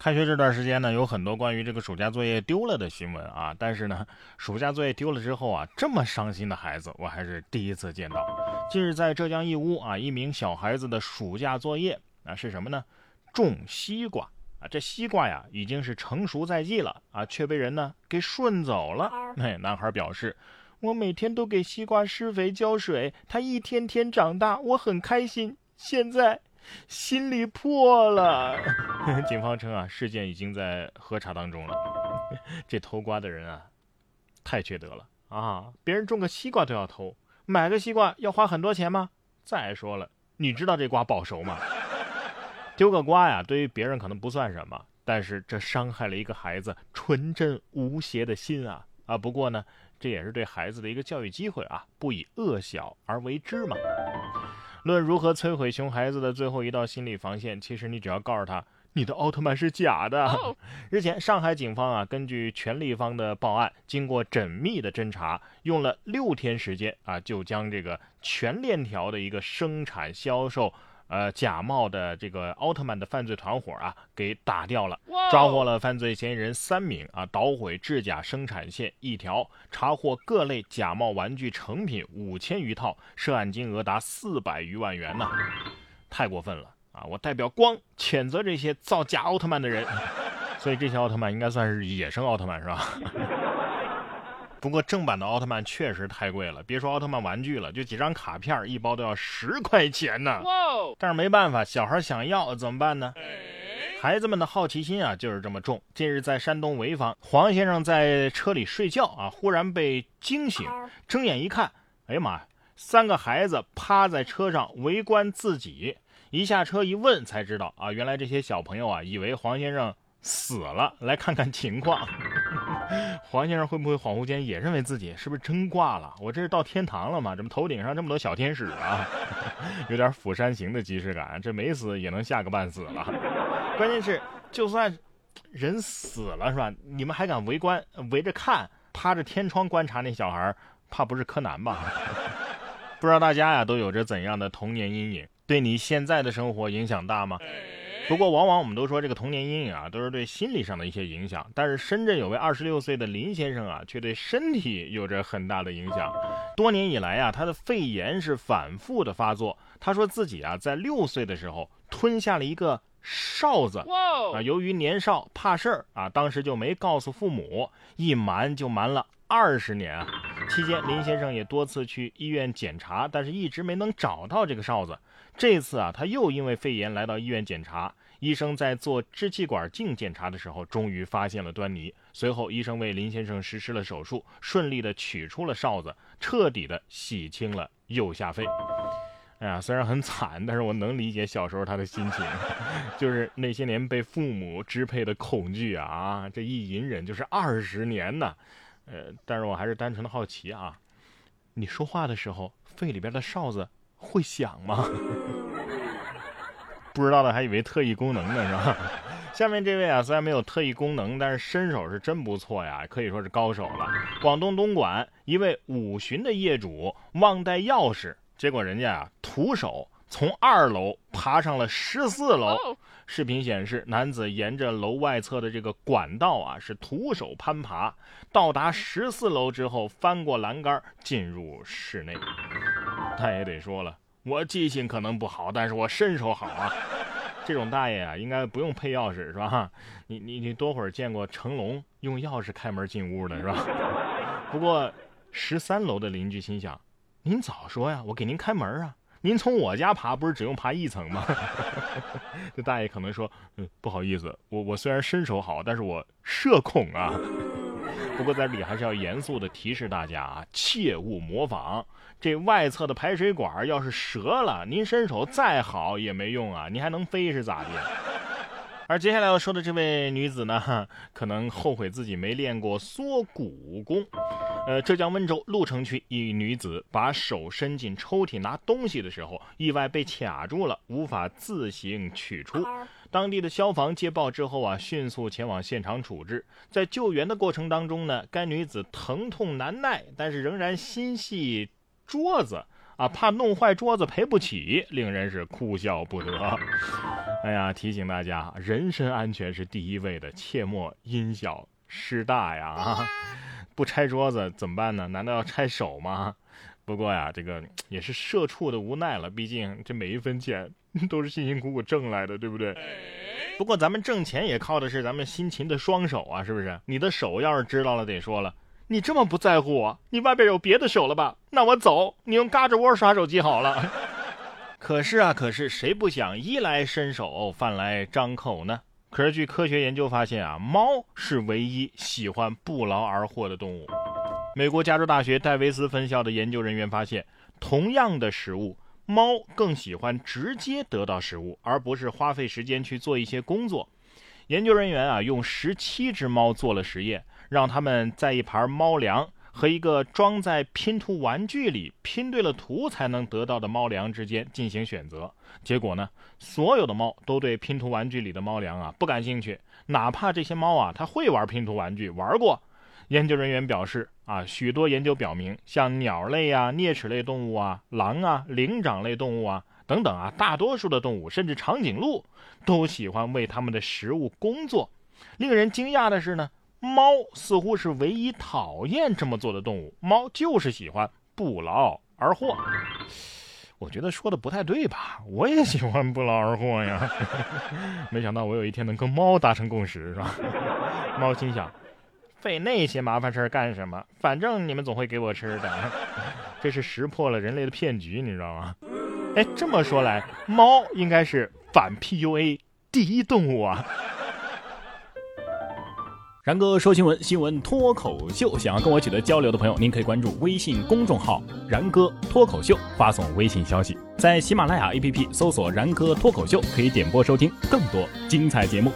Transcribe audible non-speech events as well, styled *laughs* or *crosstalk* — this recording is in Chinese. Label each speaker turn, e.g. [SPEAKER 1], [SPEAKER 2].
[SPEAKER 1] 开学这段时间呢，有很多关于这个暑假作业丢了的新闻啊。但是呢，*laughs* 暑假作业丢了之后啊，这么伤心的孩子，我还是第一次见到。近日在浙江义乌啊，一名小孩子的暑假作业啊是什么呢？种西瓜啊。这西瓜呀已经是成熟在即了啊，却被人呢给顺走了。哎，男孩表示，我每天都给西瓜施肥浇水，它一天天长大，我很开心。现在。心里破了。*laughs* 警方称啊，事件已经在核查当中了。*laughs* 这偷瓜的人啊，太缺德了啊！别人种个西瓜都要偷，买个西瓜要花很多钱吗？再说了，你知道这瓜保熟吗？*laughs* 丢个瓜呀，对于别人可能不算什么，但是这伤害了一个孩子纯真无邪的心啊啊！不过呢，这也是对孩子的一个教育机会啊，不以恶小而为之嘛。论如何摧毁熊孩子的最后一道心理防线，其实你只要告诉他，你的奥特曼是假的。*laughs* 日前，上海警方啊，根据权立方的报案，经过缜密的侦查，用了六天时间啊，就将这个全链条的一个生产销售。呃，假冒的这个奥特曼的犯罪团伙啊，给打掉了，抓获了犯罪嫌疑人三名啊，捣毁制假生产线一条，查获各类假冒玩具成品五千余套，涉案金额达四百余万元呢，太过分了啊！我代表光谴责这些造假奥特曼的人，*laughs* 所以这些奥特曼应该算是野生奥特曼是吧？*laughs* 不过正版的奥特曼确实太贵了，别说奥特曼玩具了，就几张卡片一包都要十块钱呢。但是没办法，小孩想要怎么办呢？孩子们的好奇心啊就是这么重。近日在山东潍坊，黄先生在车里睡觉啊，忽然被惊醒，睁眼一看，哎呀妈呀，三个孩子趴在车上围观自己。一下车一问才知道啊，原来这些小朋友啊以为黄先生死了，来看看情况。黄先生会不会恍惚间也认为自己是不是真挂了？我这是到天堂了吗？怎么头顶上这么多小天使啊？*laughs* 有点《釜山行》的即视感。这没死也能吓个半死了。关键是，就算人死了是吧？你们还敢围观、围着看、趴着天窗观察那小孩？怕不是柯南吧？*laughs* 不知道大家呀都有着怎样的童年阴影？对你现在的生活影响大吗？不过，往往我们都说这个童年阴影啊，都是对心理上的一些影响。但是，深圳有位二十六岁的林先生啊，却对身体有着很大的影响。多年以来啊，他的肺炎是反复的发作。他说自己啊，在六岁的时候吞下了一个哨子啊，由于年少怕事儿啊，当时就没告诉父母，一瞒就瞒了二十年啊。期间，林先生也多次去医院检查，但是一直没能找到这个哨子。这次啊，他又因为肺炎来到医院检查。医生在做支气管镜检查的时候，终于发现了端倪。随后，医生为林先生实施了手术，顺利的取出了哨子，彻底的洗清了右下肺。哎呀，虽然很惨，但是我能理解小时候他的心情，*laughs* 就是那些年被父母支配的恐惧啊啊！这一隐忍就是二十年呢。呃，但是我还是单纯的好奇啊，你说话的时候，肺里边的哨子会响吗？不知道的还以为特异功能呢，是吧？*laughs* 下面这位啊，虽然没有特异功能，但是身手是真不错呀，可以说是高手了。广东东莞一位五旬的业主忘带钥匙，结果人家啊徒手从二楼爬上了十四楼。视频显示，男子沿着楼外侧的这个管道啊，是徒手攀爬，到达十四楼之后，翻过栏杆进入室内。他也得说了。我记性可能不好，但是我身手好啊！*laughs* 这种大爷啊，应该不用配钥匙是吧？*laughs* 你你你多会儿见过成龙用钥匙开门进屋的是吧？*laughs* 不过十三楼的邻居心想：您早说呀，我给您开门啊！您从我家爬不是只用爬一层吗？这大爷可能说：嗯，不好意思，我我虽然身手好，但是我社恐啊。不过在这里还是要严肃的提示大家啊，切勿模仿。这外侧的排水管要是折了，您身手再好也没用啊，你还能飞是咋的？而接下来要说的这位女子呢，可能后悔自己没练过缩骨功。呃，浙江温州鹿城区一女子把手伸进抽屉拿东西的时候，意外被卡住了，无法自行取出。当地的消防接报之后啊，迅速前往现场处置。在救援的过程当中呢，该女子疼痛难耐，但是仍然心系桌子啊，怕弄坏桌子赔不起，令人是哭笑不得。*laughs* 哎呀，提醒大家，人身安全是第一位的，切莫因小失大呀！啊，*laughs* 不拆桌子怎么办呢？难道要拆手吗？不过呀，这个也是社畜的无奈了，毕竟这每一分钱 *laughs* 都是辛辛苦苦挣来的，对不对？不过咱们挣钱也靠的是咱们辛勤的双手啊，是不是？你的手要是知道了，得说了，你这么不在乎我，你外边有别的手了吧？那我走，你用嘎吱窝刷手机好了。*laughs* 可是啊，可是谁不想衣来伸手，饭来张口呢？可是据科学研究发现啊，猫是唯一喜欢不劳而获的动物。美国加州大学戴维斯分校的研究人员发现，同样的食物。猫更喜欢直接得到食物，而不是花费时间去做一些工作。研究人员啊，用十七只猫做了实验，让他们在一盘猫粮和一个装在拼图玩具里拼对了图才能得到的猫粮之间进行选择。结果呢，所有的猫都对拼图玩具里的猫粮啊不感兴趣，哪怕这些猫啊它会玩拼图玩具，玩过。研究人员表示，啊，许多研究表明，像鸟类啊、啮齿类动物啊、狼啊、灵长类动物啊等等啊，大多数的动物，甚至长颈鹿，都喜欢为它们的食物工作。令人惊讶的是呢，猫似乎是唯一讨厌这么做的动物。猫就是喜欢不劳而获。我觉得说的不太对吧？我也喜欢不劳而获呀。*laughs* 没想到我有一天能跟猫达成共识，是吧？猫心想。费那些麻烦事儿干什么？反正你们总会给我吃的。*laughs* 这是识破了人类的骗局，你知道吗？哎，这么说来，猫应该是反 PUA 第一动物啊。
[SPEAKER 2] 然哥说新闻，新闻脱口秀。想要跟我取得交流的朋友，您可以关注微信公众号“然哥脱口秀”，发送微信消息，在喜马拉雅 APP 搜索“然哥脱口秀”，可以点播收听更多精彩节目。